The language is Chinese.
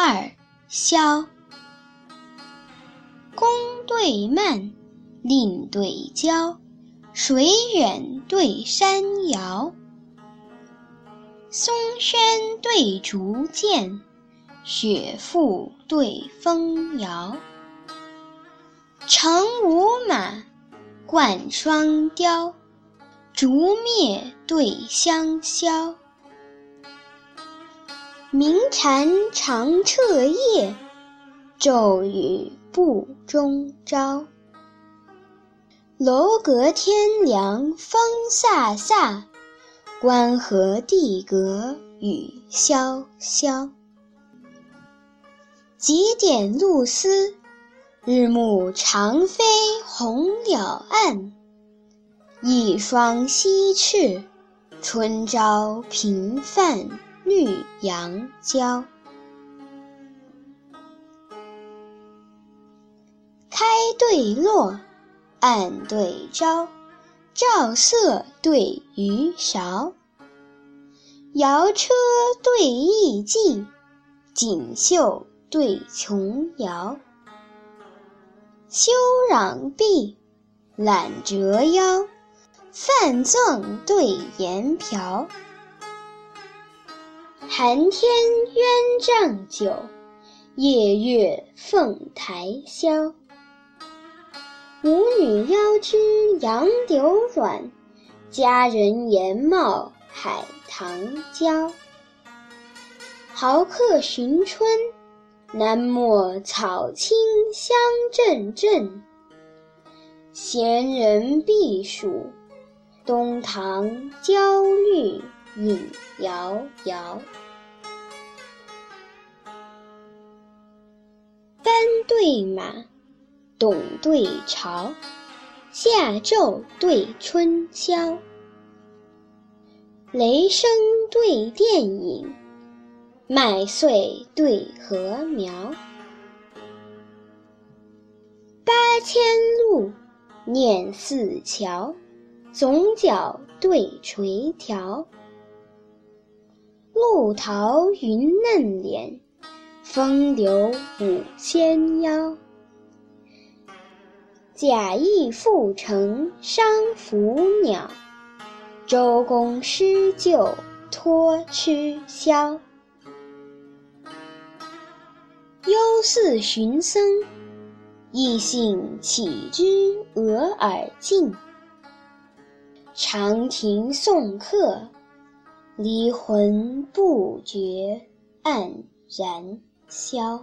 二萧。宫对曼，令对娇，水远对山遥。松轩对竹涧，雪覆对风摇。乘五马，冠双雕，烛灭对香消。鸣蝉长彻夜，骤雨不中朝。楼阁天凉风飒飒，关河地隔雨潇潇。几点露丝，日暮长飞红了岸。一双西翅，春朝频泛。绿杨椒，开对落，暗对招，照色对鱼勺。摇车对艺伎，锦绣对琼瑶。休攘臂，揽折腰，泛赠对言瓢。寒天鸳帐酒，夜月凤台箫。舞女腰肢杨柳软，佳人颜貌海棠娇。豪客寻春，南陌草青香阵阵。闲人避暑，东堂焦绿影摇摇。对马，董对朝，夏昼对春宵。雷声对电影，麦穗对禾苗。八千路，念四桥，总角对垂髫。露桃云嫩脸。风流五千腰，贾谊赋成伤拂鸟，周公施救托鸱枭。幽寺寻僧，异兴起之俄耳近。长亭送客，离魂不觉黯然。消。